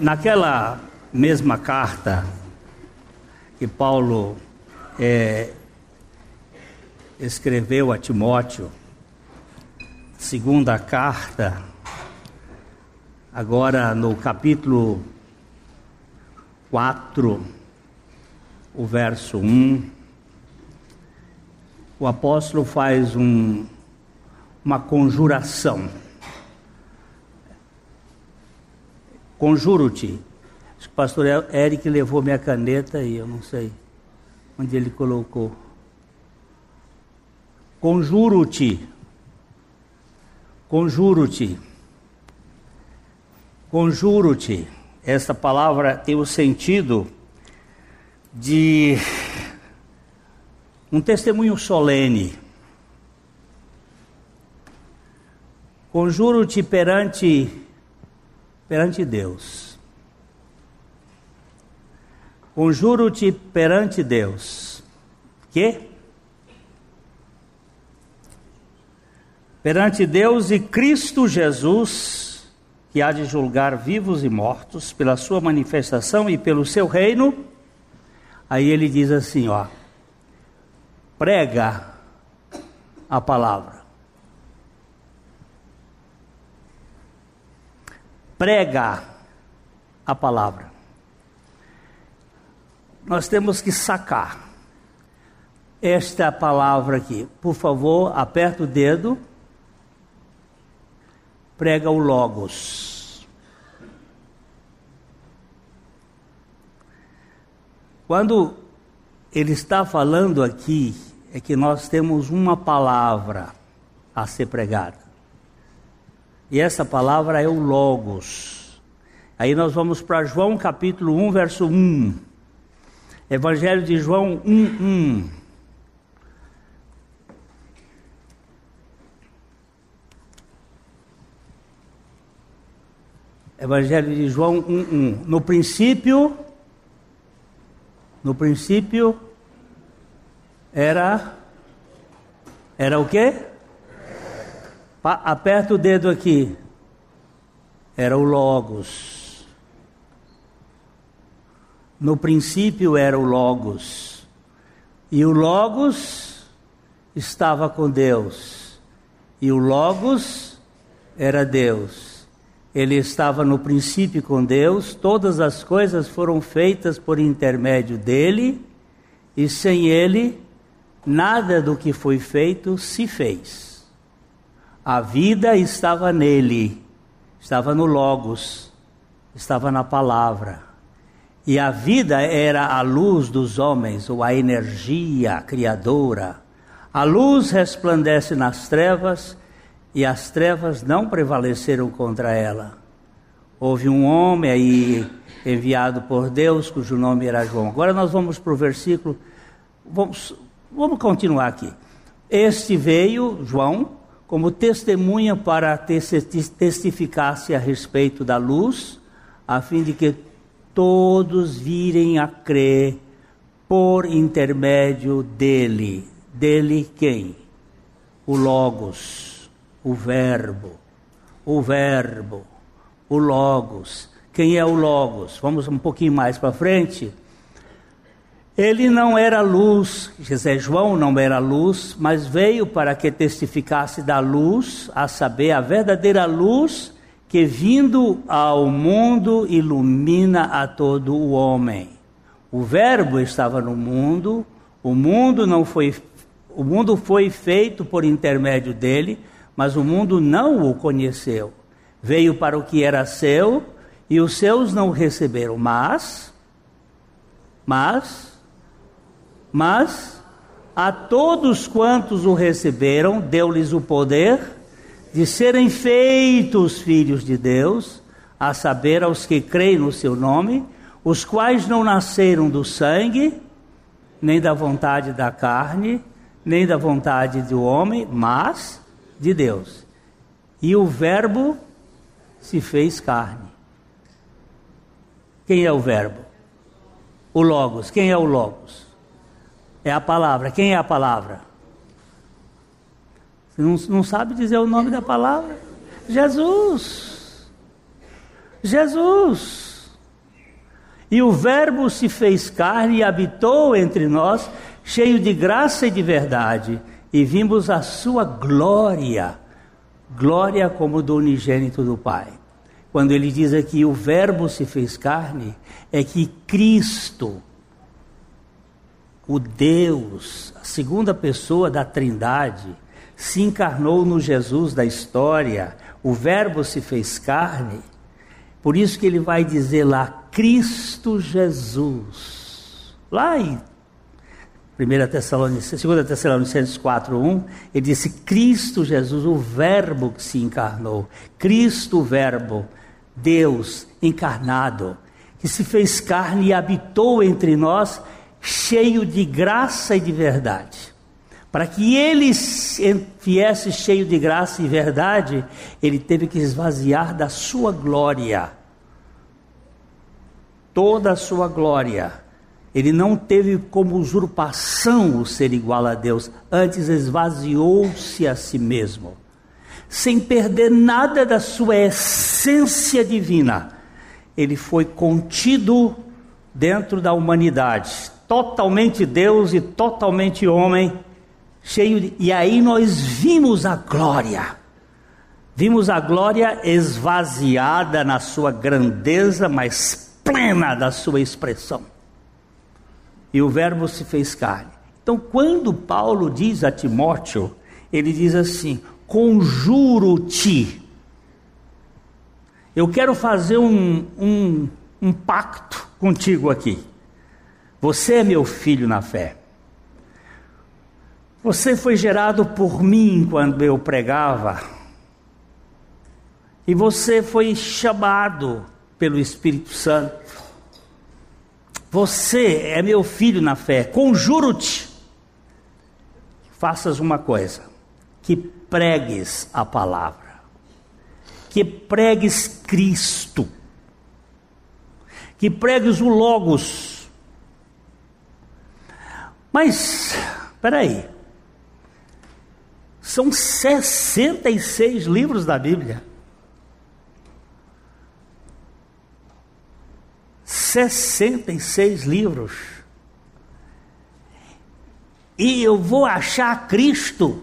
Naquela mesma carta que Paulo é, escreveu a Timóteo, segunda carta, agora no capítulo 4, o verso 1, o apóstolo faz um, uma conjuração. Conjuro-te. Acho que o pastor Eric levou minha caneta e eu não sei onde ele colocou. Conjuro-te. Conjuro-te. Conjuro-te. Essa palavra tem o sentido de um testemunho solene. Conjuro-te perante perante Deus. Conjuro-te perante Deus. Que? Perante Deus e Cristo Jesus, que há de julgar vivos e mortos pela sua manifestação e pelo seu reino. Aí ele diz assim, ó: Prega a palavra. Prega a palavra. Nós temos que sacar esta palavra aqui. Por favor, aperta o dedo. Prega o Logos. Quando ele está falando aqui, é que nós temos uma palavra a ser pregada. E essa palavra é o Logos. Aí nós vamos para João capítulo 1, verso 1. Evangelho de João 1, 1. Evangelho de João 1, 1. No princípio, no princípio era era o quê? Aperta o dedo aqui. Era o Logos. No princípio era o Logos. E o Logos estava com Deus. E o Logos era Deus. Ele estava no princípio com Deus, todas as coisas foram feitas por intermédio dele, e sem ele, nada do que foi feito se fez. A vida estava nele, estava no Logos, estava na palavra. E a vida era a luz dos homens, ou a energia criadora. A luz resplandece nas trevas e as trevas não prevaleceram contra ela. Houve um homem aí enviado por Deus, cujo nome era João. Agora nós vamos para o versículo, vamos, vamos continuar aqui. Este veio, João, como testemunha para testificasse a respeito da luz, a fim de que todos virem a crer por intermédio dele. Dele quem? O Logos, o Verbo, o Verbo, o Logos. Quem é o Logos? Vamos um pouquinho mais para frente. Ele não era luz, José João não era luz, mas veio para que testificasse da luz, a saber, a verdadeira luz que vindo ao mundo ilumina a todo o homem. O verbo estava no mundo, o mundo não foi o mundo foi feito por intermédio dele, mas o mundo não o conheceu. Veio para o que era seu e os seus não o receberam, mas mas mas a todos quantos o receberam, deu-lhes o poder de serem feitos filhos de Deus, a saber, aos que creem no seu nome, os quais não nasceram do sangue, nem da vontade da carne, nem da vontade do homem, mas de Deus. E o Verbo se fez carne. Quem é o Verbo? O Logos. Quem é o Logos? É a palavra. Quem é a palavra? Você não, não sabe dizer o nome da palavra? Jesus. Jesus. E o Verbo se fez carne e habitou entre nós, cheio de graça e de verdade, e vimos a sua glória, glória como do unigênito do Pai. Quando ele diz aqui o Verbo se fez carne, é que Cristo, o Deus, a segunda pessoa da Trindade, se encarnou no Jesus da história, o Verbo se fez carne. Por isso que ele vai dizer lá, Cristo Jesus. Lá em 1 Tessalonicenses, 2 Tessalonicenses 4:1, ele disse Cristo Jesus, o verbo que se encarnou. Cristo verbo, Deus encarnado, que se fez carne e habitou entre nós, cheio de graça e de verdade. Para que ele viesse cheio de graça e verdade, ele teve que esvaziar da sua glória. Toda a sua glória. Ele não teve como usurpação o ser igual a Deus, antes esvaziou-se a si mesmo, sem perder nada da sua essência divina. Ele foi contido dentro da humanidade, totalmente Deus e totalmente homem cheio de... E aí nós vimos a glória. Vimos a glória esvaziada na sua grandeza, mas plena da sua expressão. E o Verbo se fez carne. Então, quando Paulo diz a Timóteo, ele diz assim: Conjuro-te. Eu quero fazer um, um, um pacto contigo aqui. Você é meu filho na fé. Você foi gerado por mim quando eu pregava. E você foi chamado pelo Espírito Santo. Você é meu filho na fé. Conjuro-te. Faças uma coisa: que pregues a palavra, que pregues Cristo, que pregues o Logos. Mas, peraí, são 66 livros da Bíblia. 66 livros. E eu vou achar Cristo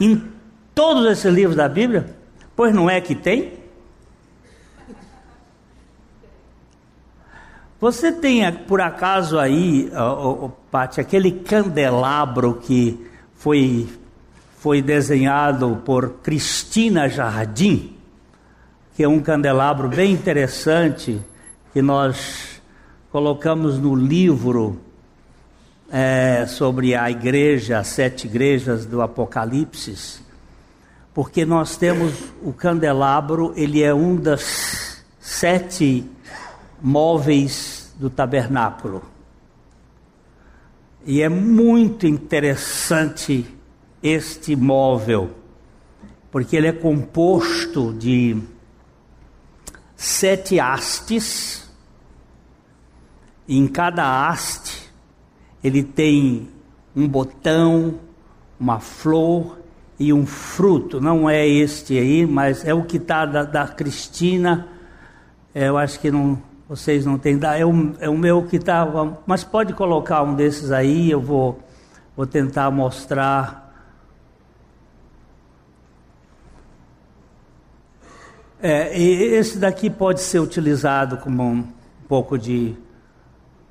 em todos esses livros da Bíblia? Pois não é que tem? Você tem por acaso aí, oh, oh, aquele candelabro que foi foi desenhado por Cristina Jardim, que é um candelabro bem interessante que nós colocamos no livro é, sobre a igreja, as sete igrejas do Apocalipse, porque nós temos o candelabro, ele é um das sete móveis do tabernáculo. E é muito interessante este móvel, porque ele é composto de sete hastes, e em cada haste ele tem um botão, uma flor e um fruto. Não é este aí, mas é o que está da, da, Cristina. É, eu acho que não, vocês não têm. É o, é o meu que está. Mas pode colocar um desses aí, eu vou, vou tentar mostrar É, esse daqui pode ser utilizado como um pouco de.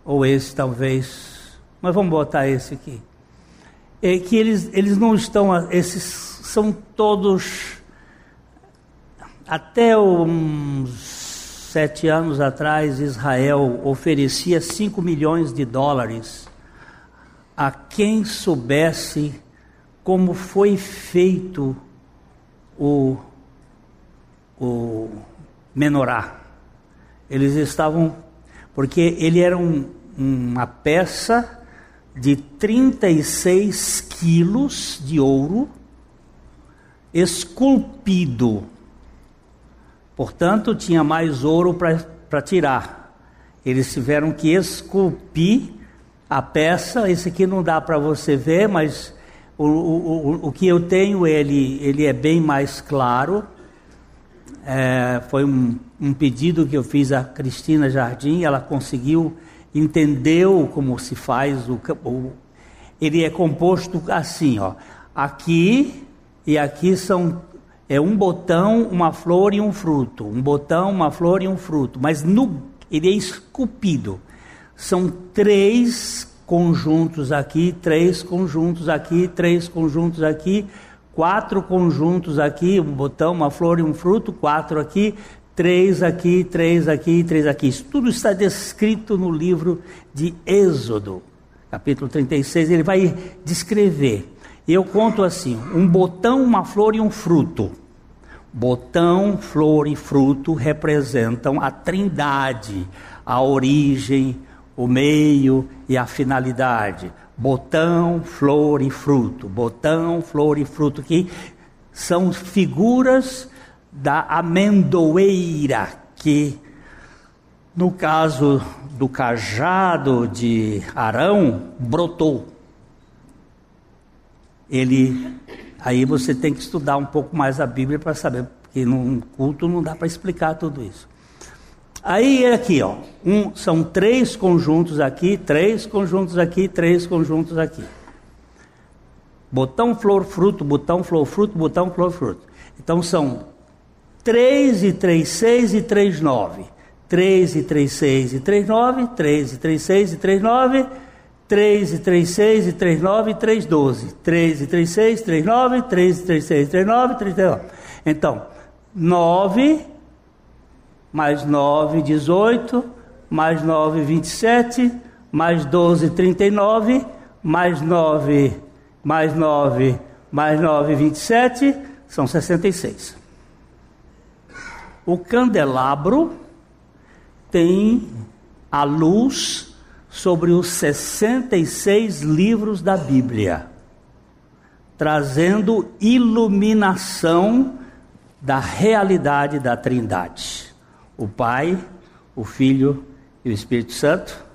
Ou esse talvez. Mas vamos botar esse aqui. É que eles, eles não estão. Esses são todos. Até uns sete anos atrás, Israel oferecia 5 milhões de dólares a quem soubesse como foi feito o o menorá. Eles estavam, porque ele era um, uma peça de 36 quilos de ouro esculpido. Portanto, tinha mais ouro para tirar. Eles tiveram que esculpir a peça. Esse aqui não dá para você ver, mas o, o, o que eu tenho, ele, ele é bem mais claro é, foi um, um pedido que eu fiz a Cristina Jardim, ela conseguiu, entendeu como se faz o, o ele é composto assim, ó. Aqui e aqui são é um botão, uma flor e um fruto. Um botão, uma flor e um fruto. Mas no, ele é esculpido. São três conjuntos aqui, três conjuntos aqui, três conjuntos aqui, quatro conjuntos aqui, um botão, uma flor e um fruto, quatro aqui, três aqui, três aqui, três aqui. Isso tudo está descrito no livro de Êxodo, capítulo 36. Ele vai descrever. Eu conto assim: um botão, uma flor e um fruto. Botão, flor e fruto representam a trindade, a origem, o meio e a finalidade. Botão, flor e fruto. Botão, flor e fruto, que são figuras da amendoeira, que no caso do cajado de Arão, brotou. Ele, aí você tem que estudar um pouco mais a Bíblia para saber, porque num culto não dá para explicar tudo isso. Aí é aqui, ó, um, são três conjuntos aqui, três conjuntos aqui, três conjuntos aqui. Botão, flor, fruto, botão, flor, fruto, botão, flor, fruto. Então são 3 e 3, 6 e 3, 9. 3 e 3, 6 e 3, 9. 3 e 3, 6 e 3, 9. 3 e 3, 6 e 3, 9 e 3, 12. 3 e 3, 6, 3, 9. 3 e 3, 6, 3, 9, 3, 9. Então, 9 mais 9, 18. Mais 9, 27. Mais 12, 39. Mais 9, mais 9, mais 9, 27. São 66. O candelabro tem a luz sobre os 66 livros da Bíblia, trazendo iluminação da realidade da Trindade: o Pai, o Filho e o Espírito Santo.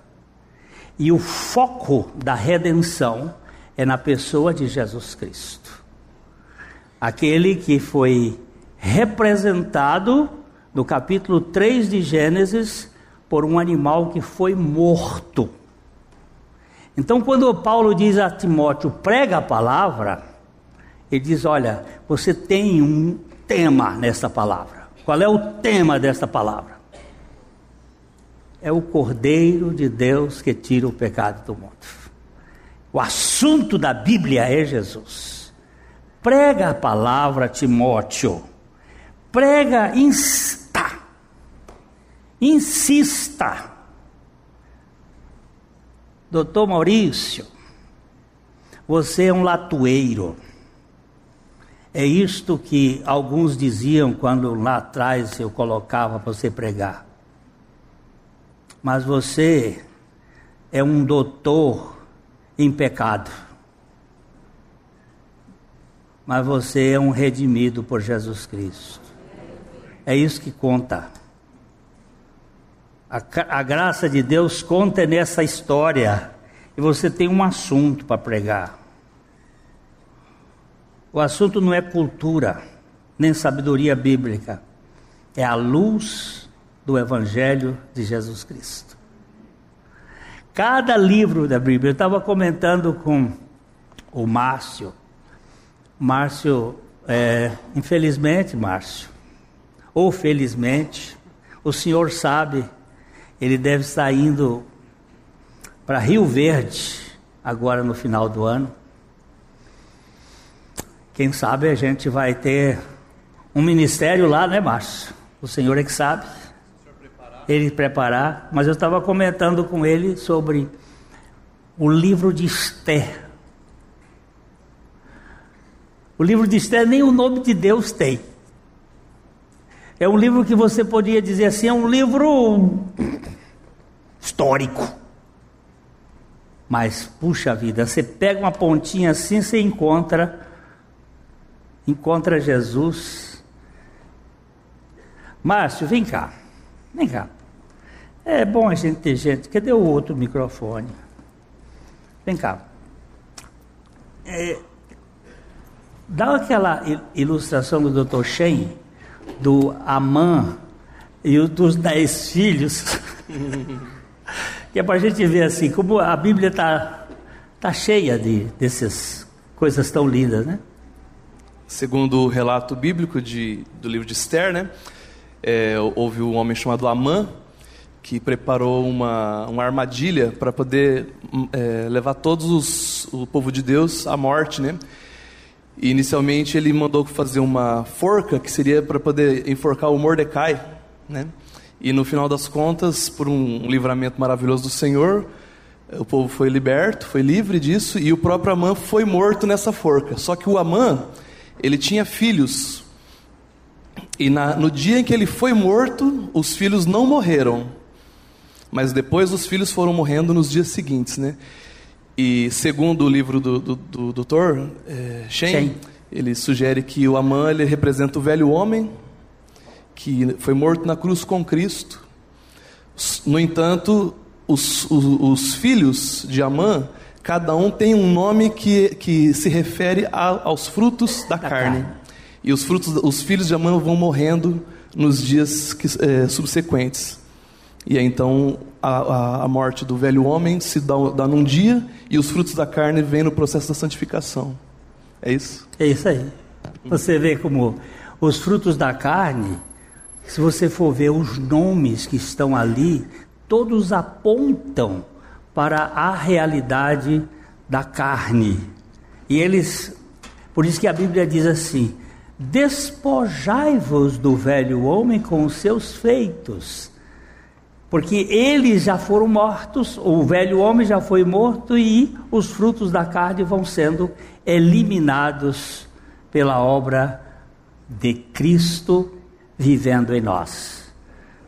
E o foco da redenção é na pessoa de Jesus Cristo. Aquele que foi representado no capítulo 3 de Gênesis, por um animal que foi morto. Então, quando Paulo diz a Timóteo, prega a palavra, ele diz: Olha, você tem um tema nessa palavra. Qual é o tema desta palavra? É o Cordeiro de Deus que tira o pecado do mundo. O assunto da Bíblia é Jesus. Prega a palavra, Timóteo. Prega, Insista. Doutor Maurício, você é um latoeiro. É isto que alguns diziam quando lá atrás eu colocava para você pregar. Mas você é um doutor em pecado. Mas você é um redimido por Jesus Cristo. É isso que conta. A, a graça de Deus conta nessa história e você tem um assunto para pregar. O assunto não é cultura, nem sabedoria bíblica, é a luz do Evangelho de Jesus Cristo. Cada livro da Bíblia, eu estava comentando com o Márcio, Márcio, é, infelizmente, Márcio, ou felizmente, o senhor sabe ele deve estar indo para Rio Verde, agora no final do ano. Quem sabe a gente vai ter um ministério lá, né, Márcio? O Senhor é que sabe. Ele preparar. Mas eu estava comentando com ele sobre o livro de Esther. O livro de Esther nem o nome de Deus tem. É um livro que você podia dizer assim, é um livro histórico. Mas, puxa vida, você pega uma pontinha assim, você encontra, encontra Jesus. Márcio, vem cá, vem cá. É bom a gente ter gente. Cadê o outro microfone? Vem cá. É, dá aquela ilustração do Dr. Shen, do Amã e o dos dez filhos. que é para a gente ver assim, como a Bíblia está tá cheia de dessas coisas tão lindas, né? Segundo o relato bíblico de, do livro de Esther, né? É, houve um homem chamado Amã que preparou uma, uma armadilha para poder é, levar todos os, o povo de Deus à morte, né? E inicialmente ele mandou fazer uma forca que seria para poder enforcar o Mordecai, né? E no final das contas, por um livramento maravilhoso do Senhor, o povo foi liberto, foi livre disso, e o próprio Amã foi morto nessa forca. Só que o Amã, ele tinha filhos. E na, no dia em que ele foi morto, os filhos não morreram. Mas depois os filhos foram morrendo nos dias seguintes, né? E segundo o livro do, do, do doutor é, Shen, ele sugere que o Amã ele representa o velho homem que foi morto na cruz com Cristo. No entanto, os, os, os filhos de Amã, cada um tem um nome que, que se refere a, aos frutos da, da carne. carne. E os frutos, os filhos de Amã vão morrendo nos dias que, é, subsequentes. E aí, então a, a, a, morte do velho homem se dá, dá num dia e os frutos da carne vêm no processo da santificação. É isso? É isso aí. Você vê como os frutos da carne se você for ver os nomes que estão ali, todos apontam para a realidade da carne. E eles, por isso que a Bíblia diz assim: despojai-vos do velho homem com os seus feitos, porque eles já foram mortos, o velho homem já foi morto e os frutos da carne vão sendo eliminados pela obra de Cristo vivendo em nós.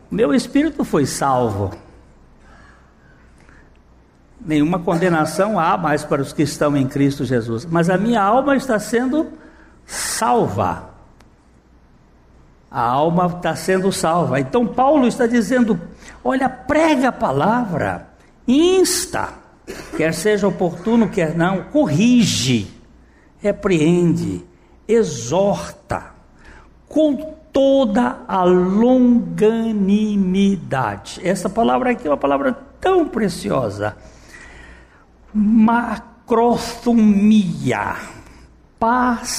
Meu espírito foi salvo. Nenhuma condenação há mais para os que estão em Cristo Jesus, mas a minha alma está sendo salva. A alma está sendo salva. Então Paulo está dizendo: olha, prega a palavra, insta, quer seja oportuno, quer não, corrige, repreende, exorta, com toda a longanimidade. Essa palavra aqui é uma palavra tão preciosa. Macrothumia, paciência,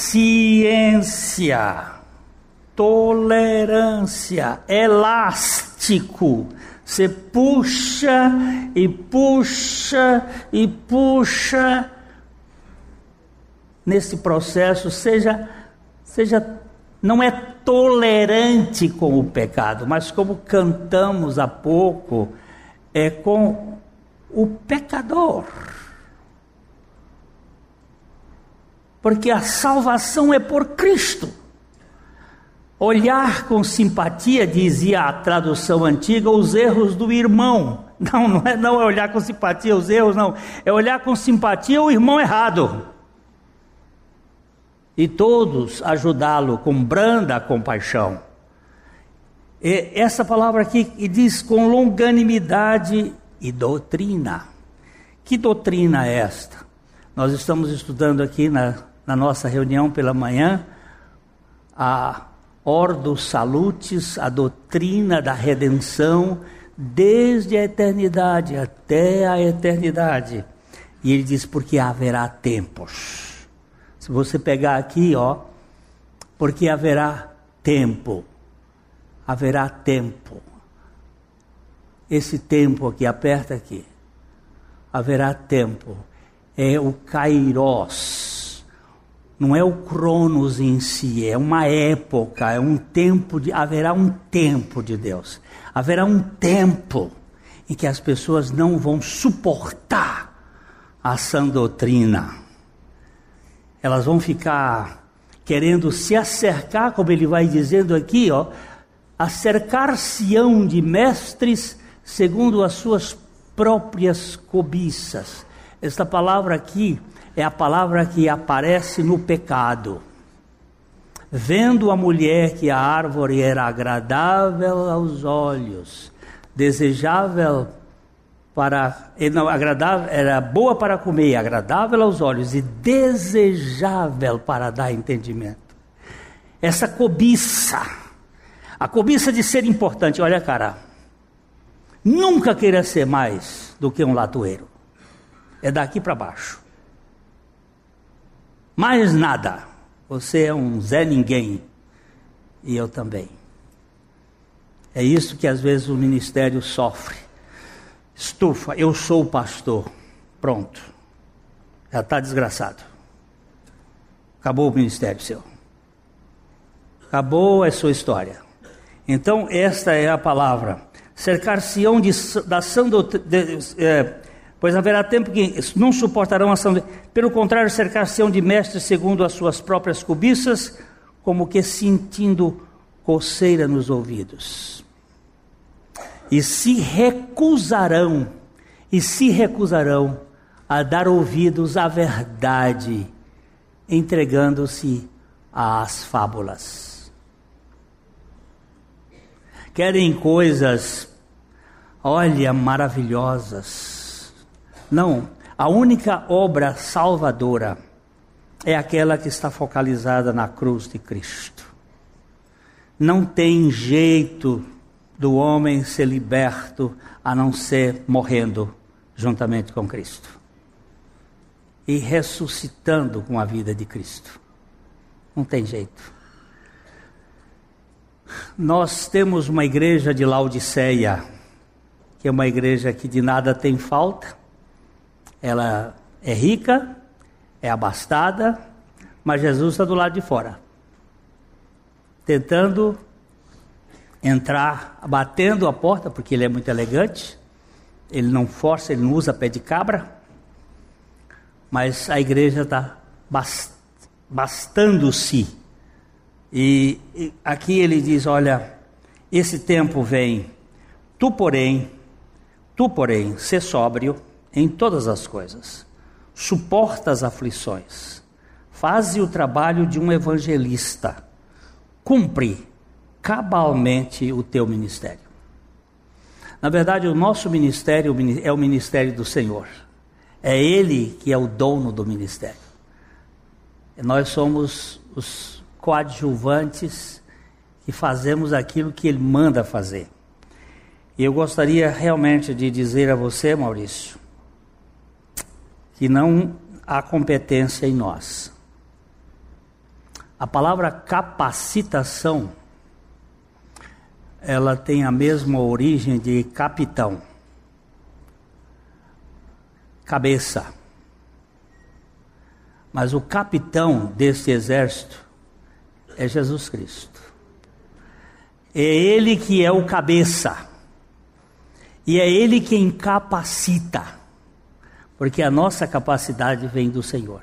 tolerância, elástico. Você puxa e puxa e puxa nesse processo, seja seja não é tolerante com o pecado, mas como cantamos há pouco, é com o pecador. Porque a salvação é por Cristo. Olhar com simpatia, dizia a tradução antiga, os erros do irmão. Não, não é, não é olhar com simpatia os erros, não. É olhar com simpatia o irmão errado e todos ajudá-lo com branda compaixão. E essa palavra aqui diz com longanimidade e doutrina. Que doutrina é esta? Nós estamos estudando aqui na, na nossa reunião pela manhã a Ordo Salutis, a doutrina da redenção, desde a eternidade até a eternidade. E ele diz: porque haverá tempos se você pegar aqui, ó, porque haverá tempo, haverá tempo. Esse tempo aqui, aperta aqui. Haverá tempo. É o kairos. Não é o cronos em si, é uma época, é um tempo de haverá um tempo de Deus. Haverá um tempo em que as pessoas não vão suportar a sã doutrina elas vão ficar querendo se acercar, como ele vai dizendo aqui, ó, acercar-se-ão de mestres segundo as suas próprias cobiças. Esta palavra aqui é a palavra que aparece no pecado. Vendo a mulher que a árvore era agradável aos olhos, desejável para agradável, era boa para comer, agradável aos olhos e desejável para dar entendimento. Essa cobiça, A cobiça de ser importante, olha, cara, nunca queira ser mais do que um latoeiro. É daqui para baixo. Mais nada. Você é um Zé Ninguém. E eu também. É isso que às vezes o ministério sofre. Estufa, eu sou o pastor. Pronto. Já está desgraçado. Acabou o ministério seu. Acabou a sua história. Então, esta é a palavra. Cercar-se-ão da sã doutrina. É, pois haverá tempo que não suportarão a ação. Pelo contrário, cercar-se-ão de mestres segundo as suas próprias cobiças, como que sentindo coceira nos ouvidos. E se recusarão, e se recusarão a dar ouvidos à verdade, entregando-se às fábulas. Querem coisas, olha, maravilhosas. Não, a única obra salvadora é aquela que está focalizada na cruz de Cristo. Não tem jeito do homem ser liberto a não ser morrendo juntamente com Cristo e ressuscitando com a vida de Cristo. Não tem jeito. Nós temos uma igreja de Laodiceia, que é uma igreja que de nada tem falta, ela é rica, é abastada, mas Jesus está do lado de fora, tentando entrar, batendo a porta, porque ele é muito elegante, ele não força, ele não usa pé de cabra, mas a igreja está bastando-se. E, e aqui ele diz: olha, esse tempo vem, tu porém, tu porém, ser sóbrio em todas as coisas, suporta as aflições, faze o trabalho de um evangelista, cumpre cabalmente o teu ministério. Na verdade, o nosso ministério é o ministério do Senhor. É Ele que é o dono do ministério. Nós somos os coadjuvantes que fazemos aquilo que Ele manda fazer. E eu gostaria realmente de dizer a você, Maurício, que não há competência em nós. A palavra capacitação ela tem a mesma origem de capitão. Cabeça. Mas o capitão desse exército é Jesus Cristo. É ele que é o cabeça. E é ele quem capacita. Porque a nossa capacidade vem do Senhor.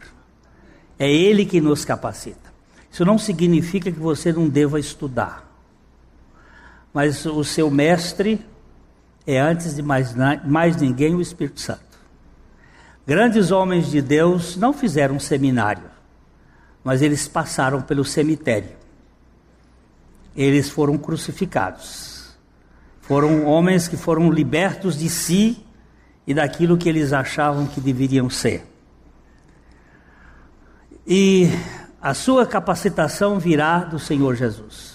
É ele que nos capacita. Isso não significa que você não deva estudar mas o seu mestre é, antes de mais, mais ninguém, o Espírito Santo. Grandes homens de Deus não fizeram seminário, mas eles passaram pelo cemitério. Eles foram crucificados. Foram homens que foram libertos de si e daquilo que eles achavam que deveriam ser. E a sua capacitação virá do Senhor Jesus.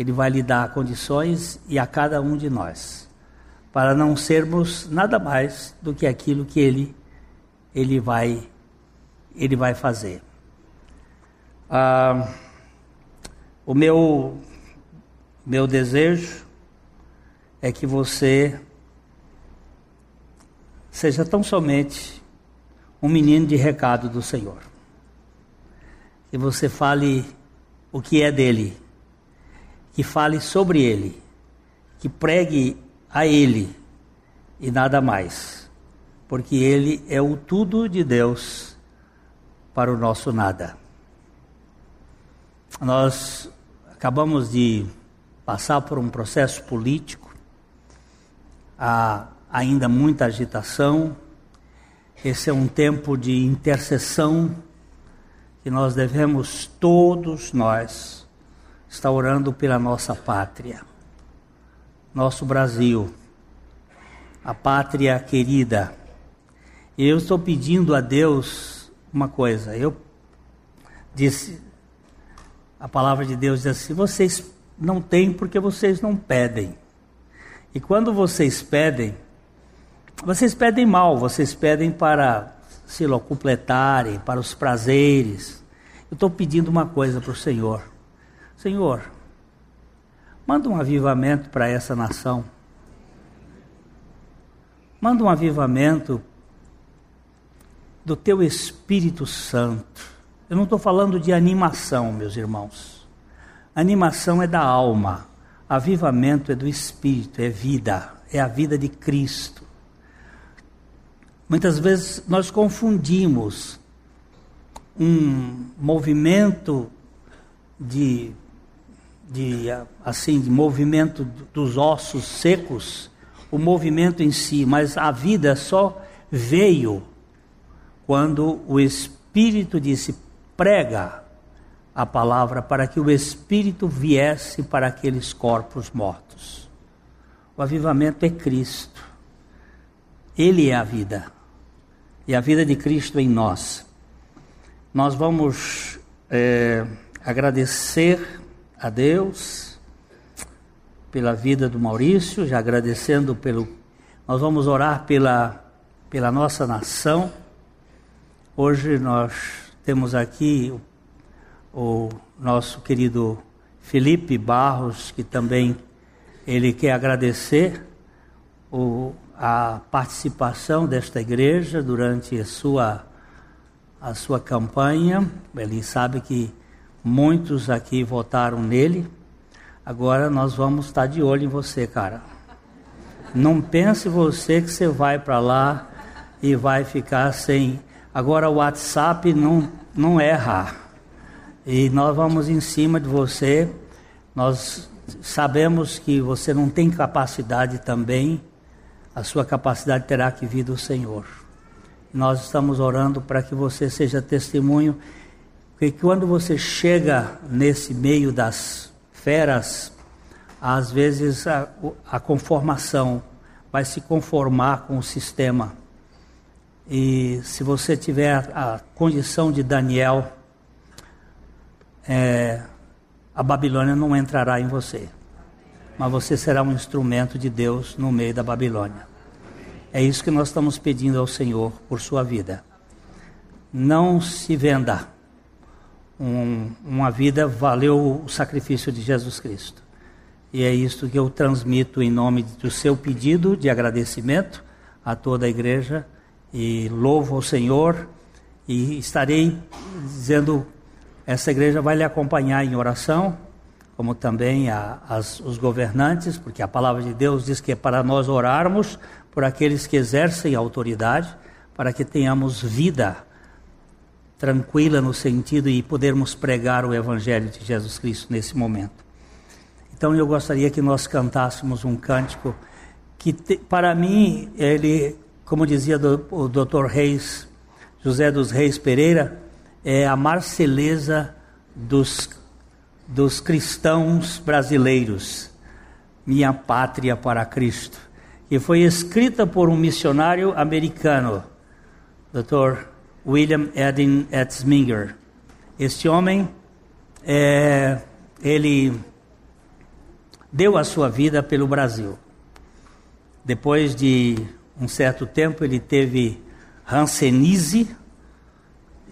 Ele vai lhe dar condições e a cada um de nós, para não sermos nada mais do que aquilo que ele ele vai ele vai fazer. Ah, o meu meu desejo é que você seja tão somente um menino de recado do Senhor. Que você fale o que é dele que fale sobre ele, que pregue a ele e nada mais, porque ele é o tudo de Deus para o nosso nada. Nós acabamos de passar por um processo político, há ainda muita agitação. Esse é um tempo de intercessão que nós devemos todos nós está orando pela nossa pátria, nosso Brasil, a pátria querida. Eu estou pedindo a Deus uma coisa. Eu disse, a palavra de Deus diz assim: vocês não tem porque vocês não pedem. E quando vocês pedem, vocês pedem mal, vocês pedem para se completarem, para os prazeres. Eu estou pedindo uma coisa para o Senhor. Senhor, manda um avivamento para essa nação. Manda um avivamento do teu Espírito Santo. Eu não estou falando de animação, meus irmãos. Animação é da alma, avivamento é do Espírito, é vida, é a vida de Cristo. Muitas vezes nós confundimos um movimento de, de assim, de movimento dos ossos secos, o movimento em si, mas a vida só veio quando o Espírito disse: prega a palavra para que o Espírito viesse para aqueles corpos mortos. O avivamento é Cristo. Ele é a vida. E a vida de Cristo em nós. Nós vamos é, agradecer a Deus pela vida do Maurício, já agradecendo pelo. Nós vamos orar pela, pela nossa nação Hoje nós temos aqui o, o nosso querido Felipe Barros, que também ele quer agradecer o, a participação desta igreja durante a sua, a sua campanha. Ele sabe que muitos aqui votaram nele. Agora nós vamos estar de olho em você, cara. Não pense você que você vai para lá e vai ficar sem Agora o WhatsApp não, não erra. E nós vamos em cima de você. Nós sabemos que você não tem capacidade também. A sua capacidade terá que vir do Senhor. Nós estamos orando para que você seja testemunho. Porque quando você chega nesse meio das feras, às vezes a, a conformação vai se conformar com o sistema e se você tiver a condição de Daniel, é, a Babilônia não entrará em você, mas você será um instrumento de Deus no meio da Babilônia. É isso que nós estamos pedindo ao Senhor por sua vida. Não se venda. Um, uma vida valeu o sacrifício de Jesus Cristo. E é isso que eu transmito em nome do seu pedido de agradecimento a toda a igreja e louvo ao Senhor e estarei dizendo essa igreja vai lhe acompanhar em oração, como também a, as, os governantes, porque a palavra de Deus diz que é para nós orarmos por aqueles que exercem autoridade, para que tenhamos vida tranquila no sentido e podermos pregar o evangelho de Jesus Cristo nesse momento. Então eu gostaria que nós cantássemos um cântico que para mim ele como dizia do, o Dr. Reis, José dos Reis Pereira, é a marceleza dos, dos cristãos brasileiros, Minha Pátria para Cristo, e foi escrita por um missionário americano, Dr. William Edin Etzminger. Este homem, é, ele deu a sua vida pelo Brasil. Depois de um certo tempo ele teve Hanseníase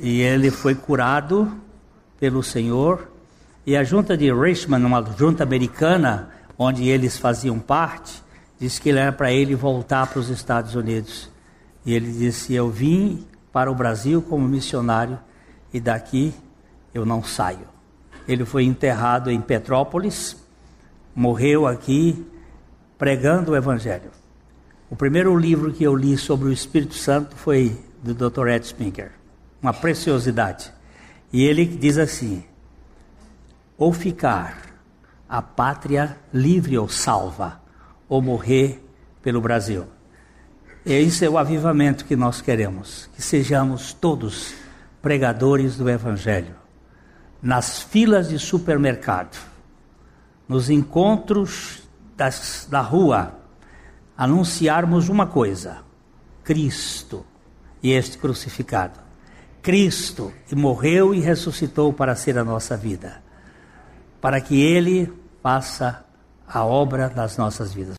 e ele foi curado pelo Senhor. E a junta de Richmond, uma junta americana, onde eles faziam parte, disse que era para ele voltar para os Estados Unidos. E ele disse: Eu vim para o Brasil como missionário e daqui eu não saio. Ele foi enterrado em Petrópolis, morreu aqui pregando o Evangelho. O primeiro livro que eu li sobre o Espírito Santo foi do Dr. Ed Spinker, uma preciosidade. E ele diz assim: ou ficar a pátria livre ou salva, ou morrer pelo Brasil. Esse é o avivamento que nós queremos, que sejamos todos pregadores do Evangelho, nas filas de supermercado, nos encontros das, da rua, anunciarmos uma coisa: Cristo e este crucificado. Cristo que morreu e ressuscitou para ser a nossa vida. Para que Ele faça a obra das nossas vidas.